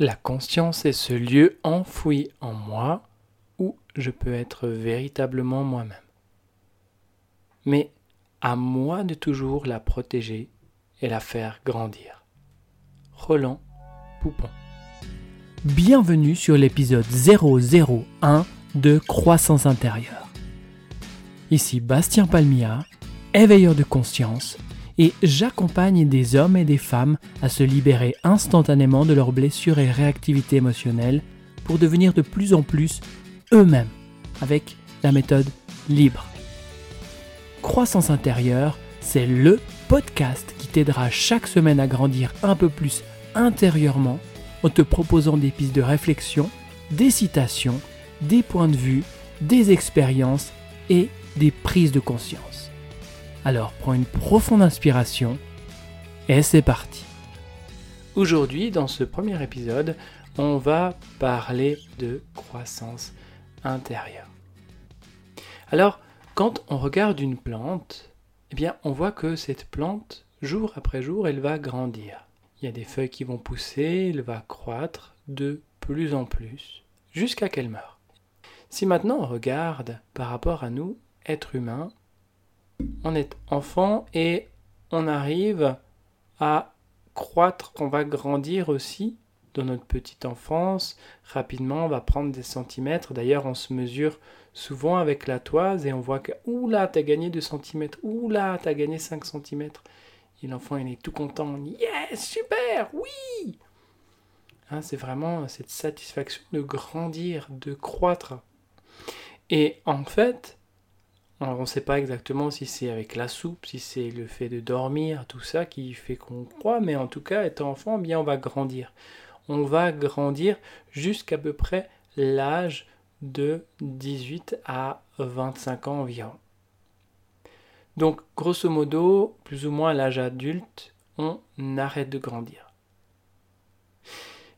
La conscience est ce lieu enfoui en moi où je peux être véritablement moi-même. Mais à moi de toujours la protéger et la faire grandir. Roland Poupon. Bienvenue sur l'épisode 001 de Croissance intérieure. Ici Bastien Palmia, éveilleur de conscience et j'accompagne des hommes et des femmes à se libérer instantanément de leurs blessures et réactivité émotionnelle pour devenir de plus en plus eux-mêmes avec la méthode libre. Croissance intérieure, c'est le podcast qui t'aidera chaque semaine à grandir un peu plus intérieurement en te proposant des pistes de réflexion, des citations, des points de vue, des expériences et des prises de conscience. Alors prends une profonde inspiration et c'est parti. Aujourd'hui, dans ce premier épisode, on va parler de croissance intérieure. Alors, quand on regarde une plante, eh bien, on voit que cette plante, jour après jour, elle va grandir. Il y a des feuilles qui vont pousser, elle va croître de plus en plus, jusqu'à qu'elle meure. Si maintenant on regarde par rapport à nous, êtres humains, on est enfant et on arrive à croître, on va grandir aussi dans notre petite enfance. Rapidement, on va prendre des centimètres. D'ailleurs, on se mesure souvent avec la toise et on voit que, oula, t'as gagné 2 centimètres, oula, t'as gagné 5 centimètres. Et l'enfant, il est tout content. Yes, super, oui hein, C'est vraiment cette satisfaction de grandir, de croître. Et en fait, on ne sait pas exactement si c'est avec la soupe, si c'est le fait de dormir, tout ça qui fait qu'on croit, mais en tout cas, étant enfant, bien on va grandir. On va grandir jusqu'à peu près l'âge de 18 à 25 ans environ. Donc, grosso modo, plus ou moins à l'âge adulte, on arrête de grandir.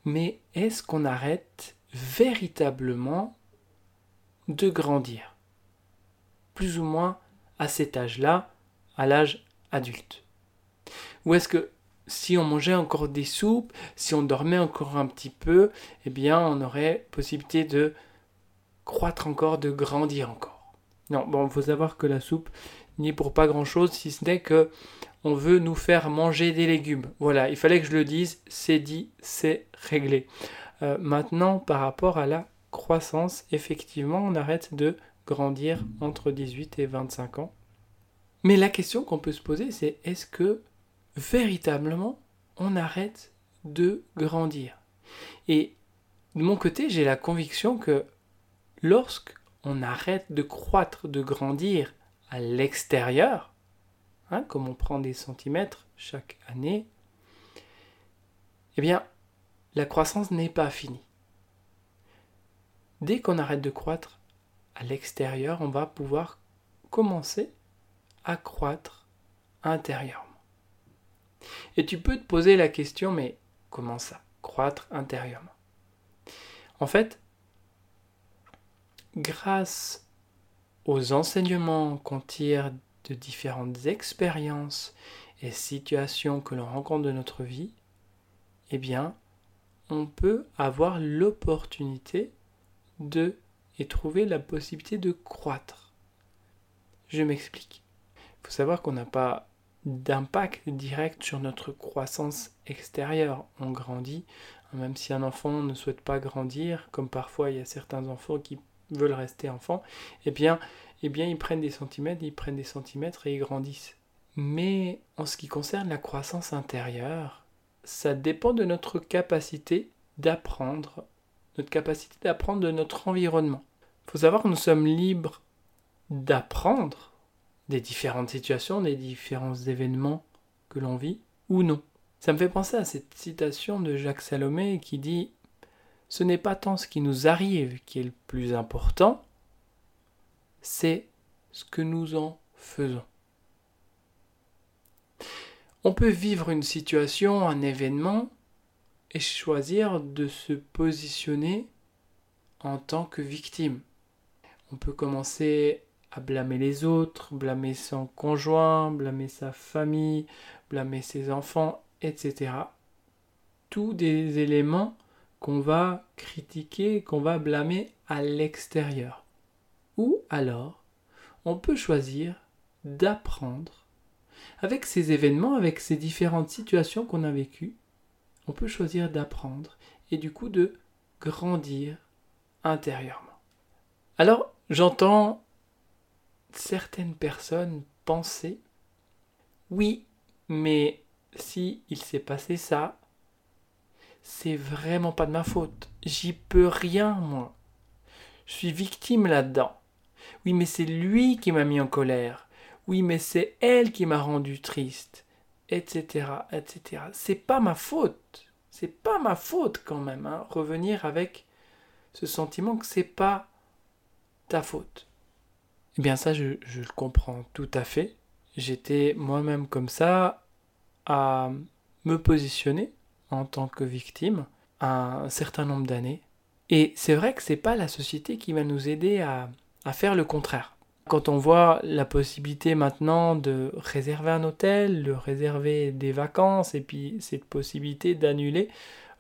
Mais est-ce qu'on arrête véritablement de grandir? Plus ou moins à cet âge-là, à l'âge adulte Ou est-ce que si on mangeait encore des soupes, si on dormait encore un petit peu, eh bien on aurait possibilité de croître encore, de grandir encore Non, bon, il faut savoir que la soupe n'est pour pas grand-chose, si ce n'est que on veut nous faire manger des légumes. Voilà, il fallait que je le dise, c'est dit, c'est réglé. Euh, maintenant, par rapport à la croissance, effectivement, on arrête de grandir entre 18 et 25 ans. Mais la question qu'on peut se poser, c'est est-ce que véritablement on arrête de grandir? Et de mon côté, j'ai la conviction que lorsqu'on arrête de croître, de grandir à l'extérieur, hein, comme on prend des centimètres chaque année, eh bien, la croissance n'est pas finie. Dès qu'on arrête de croître à l'extérieur, on va pouvoir commencer à croître intérieurement. Et tu peux te poser la question, mais comment ça, croître intérieurement? En fait, grâce aux enseignements qu'on tire de différentes expériences et situations que l'on rencontre de notre vie, eh bien, on peut avoir l'opportunité de et trouver la possibilité de croître. Je m'explique. Il faut savoir qu'on n'a pas d'impact direct sur notre croissance extérieure. On grandit, même si un enfant ne souhaite pas grandir, comme parfois il y a certains enfants qui veulent rester enfants, eh bien, eh bien ils prennent des centimètres, ils prennent des centimètres et ils grandissent. Mais en ce qui concerne la croissance intérieure, ça dépend de notre capacité d'apprendre notre capacité d'apprendre de notre environnement. Il faut savoir que nous sommes libres d'apprendre des différentes situations, des différents événements que l'on vit ou non. Ça me fait penser à cette citation de Jacques Salomé qui dit Ce n'est pas tant ce qui nous arrive qui est le plus important, c'est ce que nous en faisons. On peut vivre une situation, un événement, choisir de se positionner en tant que victime. On peut commencer à blâmer les autres, blâmer son conjoint, blâmer sa famille, blâmer ses enfants, etc. Tous des éléments qu'on va critiquer, qu'on va blâmer à l'extérieur. Ou alors, on peut choisir d'apprendre avec ces événements, avec ces différentes situations qu'on a vécues, on peut choisir d'apprendre et du coup de grandir intérieurement. Alors, j'entends certaines personnes penser oui, mais si il s'est passé ça, c'est vraiment pas de ma faute. J'y peux rien, moi. Je suis victime là-dedans. Oui, mais c'est lui qui m'a mis en colère. Oui, mais c'est elle qui m'a rendu triste, etc., etc. C'est pas ma faute. C'est pas ma faute quand même. Hein. Revenir avec ce sentiment que c'est pas ta faute. Eh bien ça, je, je le comprends tout à fait. J'étais moi-même comme ça à me positionner en tant que victime un certain nombre d'années. Et c'est vrai que c'est pas la société qui va nous aider à, à faire le contraire. Quand on voit la possibilité maintenant de réserver un hôtel, de réserver des vacances, et puis cette possibilité d'annuler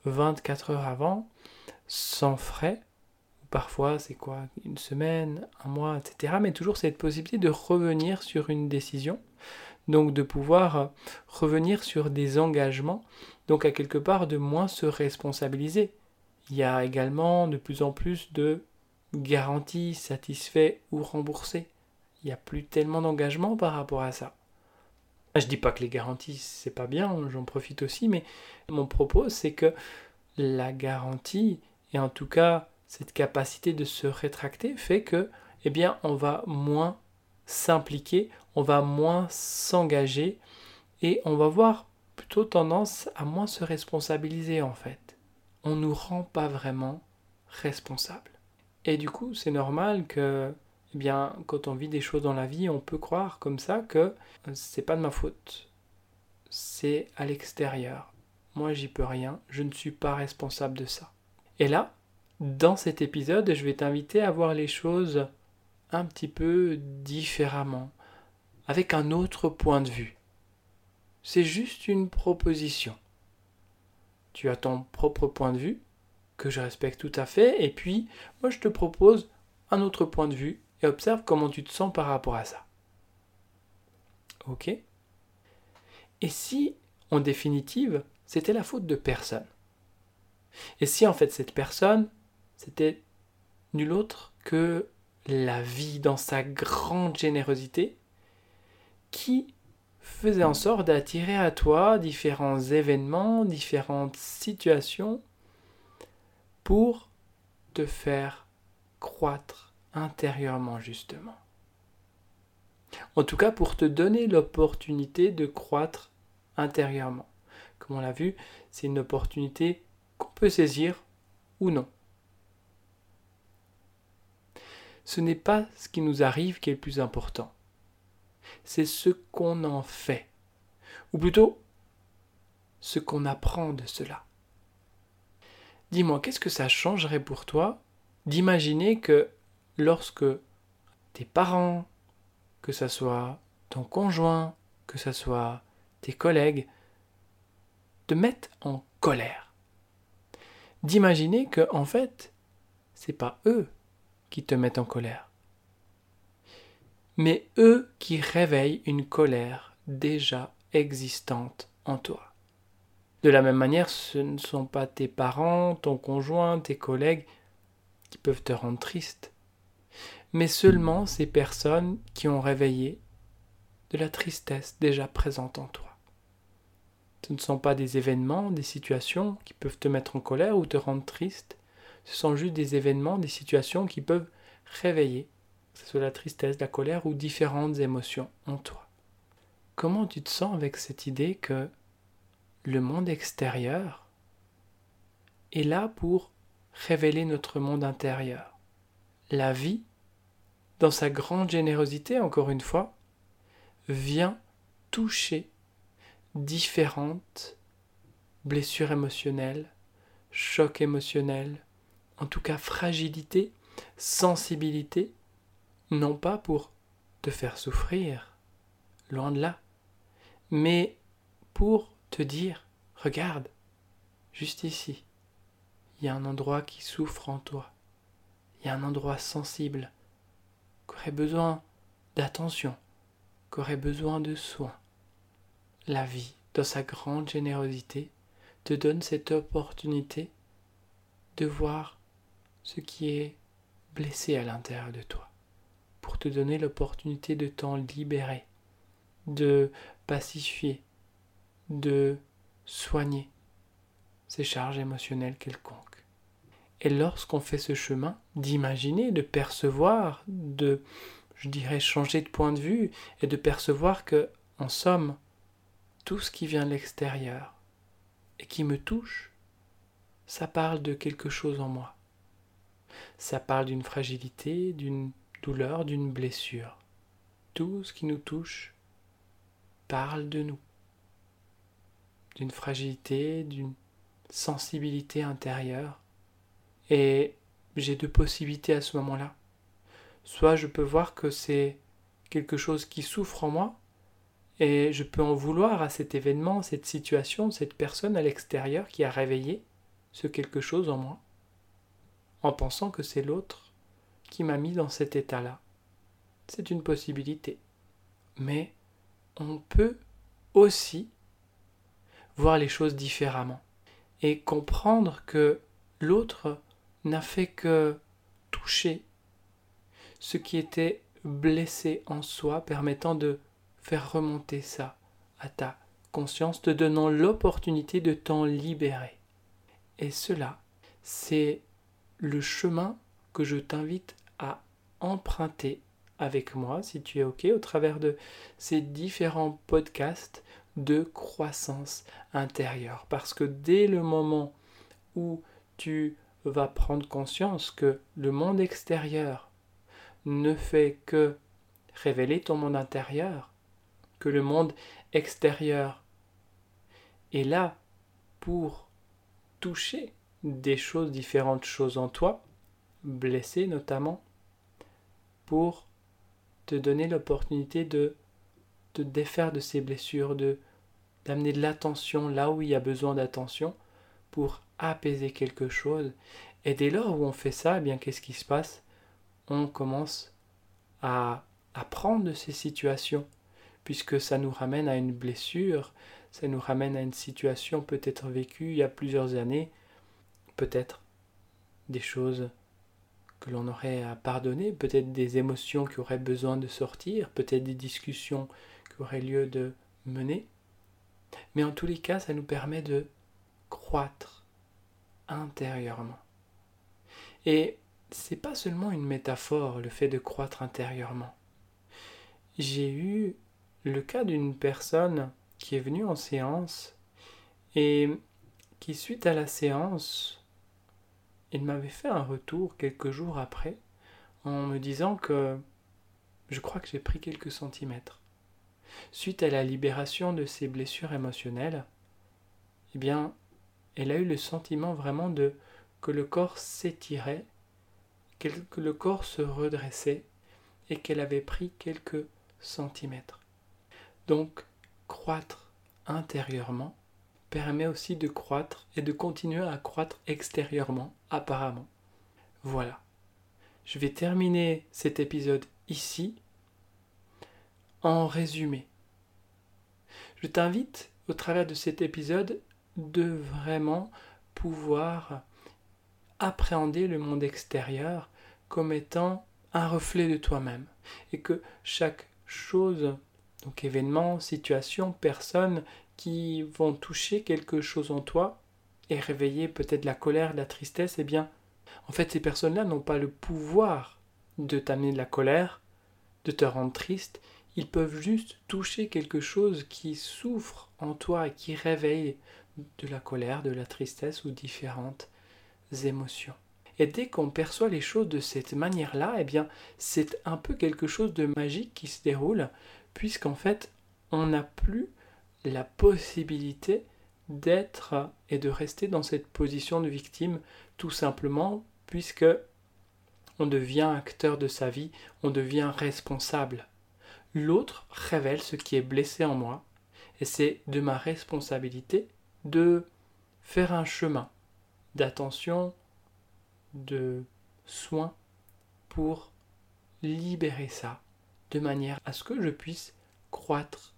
24 heures avant, sans frais, parfois c'est quoi, une semaine, un mois, etc. Mais toujours cette possibilité de revenir sur une décision, donc de pouvoir revenir sur des engagements, donc à quelque part de moins se responsabiliser. Il y a également de plus en plus de garanties satisfaits ou remboursées. Il n'y a plus tellement d'engagement par rapport à ça. Je dis pas que les garanties c'est pas bien, j'en profite aussi, mais mon propos c'est que la garantie, et en tout cas cette capacité de se rétracter, fait que, eh bien, on va moins s'impliquer, on va moins s'engager, et on va voir plutôt tendance à moins se responsabiliser en fait. On ne nous rend pas vraiment responsables. Et du coup, c'est normal que, bien, quand on vit des choses dans la vie, on peut croire comme ça que c'est pas de ma faute. C'est à l'extérieur. Moi, j'y peux rien. Je ne suis pas responsable de ça. Et là, dans cet épisode, je vais t'inviter à voir les choses un petit peu différemment, avec un autre point de vue. C'est juste une proposition. Tu as ton propre point de vue, que je respecte tout à fait, et puis moi je te propose un autre point de vue et observe comment tu te sens par rapport à ça. Ok? Et si, en définitive, c'était la faute de personne? Et si en fait cette personne, c'était nul autre que la vie dans sa grande générosité qui faisait en sorte d'attirer à toi différents événements, différentes situations pour te faire croître intérieurement justement. En tout cas, pour te donner l'opportunité de croître intérieurement. Comme on l'a vu, c'est une opportunité qu'on peut saisir ou non. Ce n'est pas ce qui nous arrive qui est le plus important. C'est ce qu'on en fait. Ou plutôt, ce qu'on apprend de cela. Dis-moi, qu'est-ce que ça changerait pour toi d'imaginer que lorsque tes parents, que ce soit ton conjoint, que ce soit tes collègues, te mettent en colère. D'imaginer que en fait, c'est pas eux qui te mettent en colère, mais eux qui réveillent une colère déjà existante en toi. De la même manière, ce ne sont pas tes parents, ton conjoint, tes collègues qui peuvent te rendre triste, mais seulement ces personnes qui ont réveillé de la tristesse déjà présente en toi. Ce ne sont pas des événements, des situations qui peuvent te mettre en colère ou te rendre triste, ce sont juste des événements, des situations qui peuvent réveiller, que ce soit la tristesse, la colère ou différentes émotions en toi. Comment tu te sens avec cette idée que le monde extérieur est là pour révéler notre monde intérieur? La vie, dans sa grande générosité, encore une fois, vient toucher différentes blessures émotionnelles, chocs émotionnels, en tout cas fragilité, sensibilité, non pas pour te faire souffrir, loin de là, mais pour te dire, regarde, juste ici, il y a un endroit qui souffre en toi, il y a un endroit sensible, qui aurait besoin d'attention, qui aurait besoin de soins. La vie, dans sa grande générosité, te donne cette opportunité de voir ce qui est blessé à l'intérieur de toi, pour te donner l'opportunité de t'en libérer, de pacifier, de soigner ces charges émotionnelles quelconques. Et lorsqu'on fait ce chemin d'imaginer, de percevoir, de, je dirais, changer de point de vue et de percevoir que, en somme, tout ce qui vient de l'extérieur et qui me touche, ça parle de quelque chose en moi. Ça parle d'une fragilité, d'une douleur, d'une blessure. Tout ce qui nous touche parle de nous, d'une fragilité, d'une sensibilité intérieure. Et j'ai deux possibilités à ce moment-là. Soit je peux voir que c'est quelque chose qui souffre en moi, et je peux en vouloir à cet événement, cette situation, cette personne à l'extérieur qui a réveillé ce quelque chose en moi, en pensant que c'est l'autre qui m'a mis dans cet état-là. C'est une possibilité. Mais on peut aussi voir les choses différemment et comprendre que l'autre n'a fait que toucher ce qui était blessé en soi, permettant de faire remonter ça à ta conscience, te donnant l'opportunité de t'en libérer. Et cela, c'est le chemin que je t'invite à emprunter avec moi, si tu es OK, au travers de ces différents podcasts de croissance intérieure. Parce que dès le moment où tu vas prendre conscience que le monde extérieur ne fait que révéler ton monde intérieur, que le monde extérieur est là pour toucher des choses, différentes choses en toi, blessées notamment, pour te donner l'opportunité de te défaire de ces blessures, de d'amener de l'attention là où il y a besoin d'attention pour apaiser quelque chose. Et dès lors où on fait ça, eh bien qu'est-ce qui se passe? On commence à apprendre de ces situations, puisque ça nous ramène à une blessure, ça nous ramène à une situation peut-être vécue il y a plusieurs années, peut-être des choses que l'on aurait à pardonner, peut-être des émotions qui auraient besoin de sortir, peut-être des discussions qui auraient lieu de mener. Mais en tous les cas, ça nous permet de croître intérieurement. Et c'est pas seulement une métaphore, le fait de croître intérieurement. J'ai eu le cas d'une personne qui est venue en séance et qui, suite à la séance, il m'avait fait un retour quelques jours après en me disant que je crois que j'ai pris quelques centimètres suite à la libération de ses blessures émotionnelles, eh bien, elle a eu le sentiment vraiment de que le corps s'étirait, que le corps se redressait et qu'elle avait pris quelques centimètres. Donc, croître intérieurement permet aussi de croître et de continuer à croître extérieurement, apparemment. Voilà. Je vais terminer cet épisode ici en résumé, je t'invite, au travers de cet épisode, de vraiment pouvoir appréhender le monde extérieur comme étant un reflet de toi-même. Et que chaque chose, donc événement, situation, personne qui vont toucher quelque chose en toi et réveiller peut-être la colère, la tristesse, eh bien, en fait, ces personnes-là n'ont pas le pouvoir de t'amener de la colère, de te rendre triste, ils peuvent juste toucher quelque chose qui souffre en toi et qui réveille de la colère, de la tristesse ou différentes émotions. Et dès qu'on perçoit les choses de cette manière-là, eh bien, c'est un peu quelque chose de magique qui se déroule, puisqu'en fait, on n'a plus la possibilité d'être et de rester dans cette position de victime, tout simplement, puisque on devient acteur de sa vie, on devient responsable l'autre révèle ce qui est blessé en moi, et c'est de ma responsabilité de faire un chemin, d'attention, de soin pour libérer ça de manière à ce que je puisse croître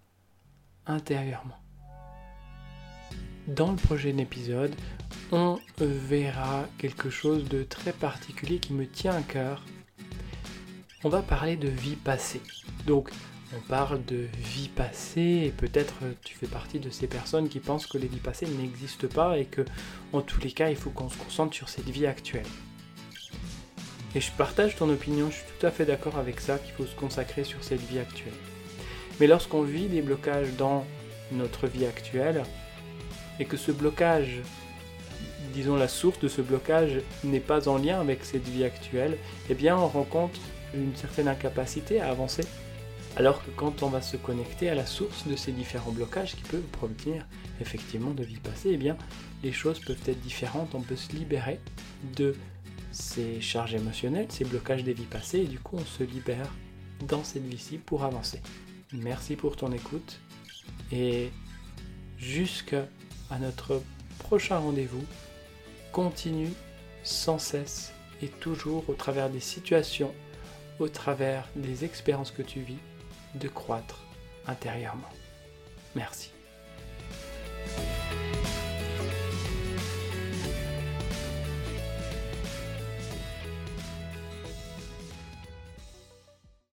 intérieurement. Dans le prochain épisode, on verra quelque chose de très particulier qui me tient à cœur. On va parler de vie passée. Donc, on parle de vie passée et peut-être tu fais partie de ces personnes qui pensent que les vies passées n'existent pas et que, en tous les cas, il faut qu'on se concentre sur cette vie actuelle. Et je partage ton opinion, je suis tout à fait d'accord avec ça, qu'il faut se consacrer sur cette vie actuelle. Mais lorsqu'on vit des blocages dans notre vie actuelle, et que ce blocage, disons la source de ce blocage, n'est pas en lien avec cette vie actuelle, eh bien on rencontre une certaine incapacité à avancer. Alors que quand on va se connecter à la source de ces différents blocages qui peuvent provenir effectivement de vie passée, eh bien les choses peuvent être différentes, on peut se libérer de ces charges émotionnelles, ces blocages des vies passées, et du coup on se libère dans cette vie-ci pour avancer. Merci pour ton écoute et jusqu'à notre prochain rendez-vous, continue sans cesse et toujours au travers des situations, au travers des expériences que tu vis, de croître intérieurement. Merci.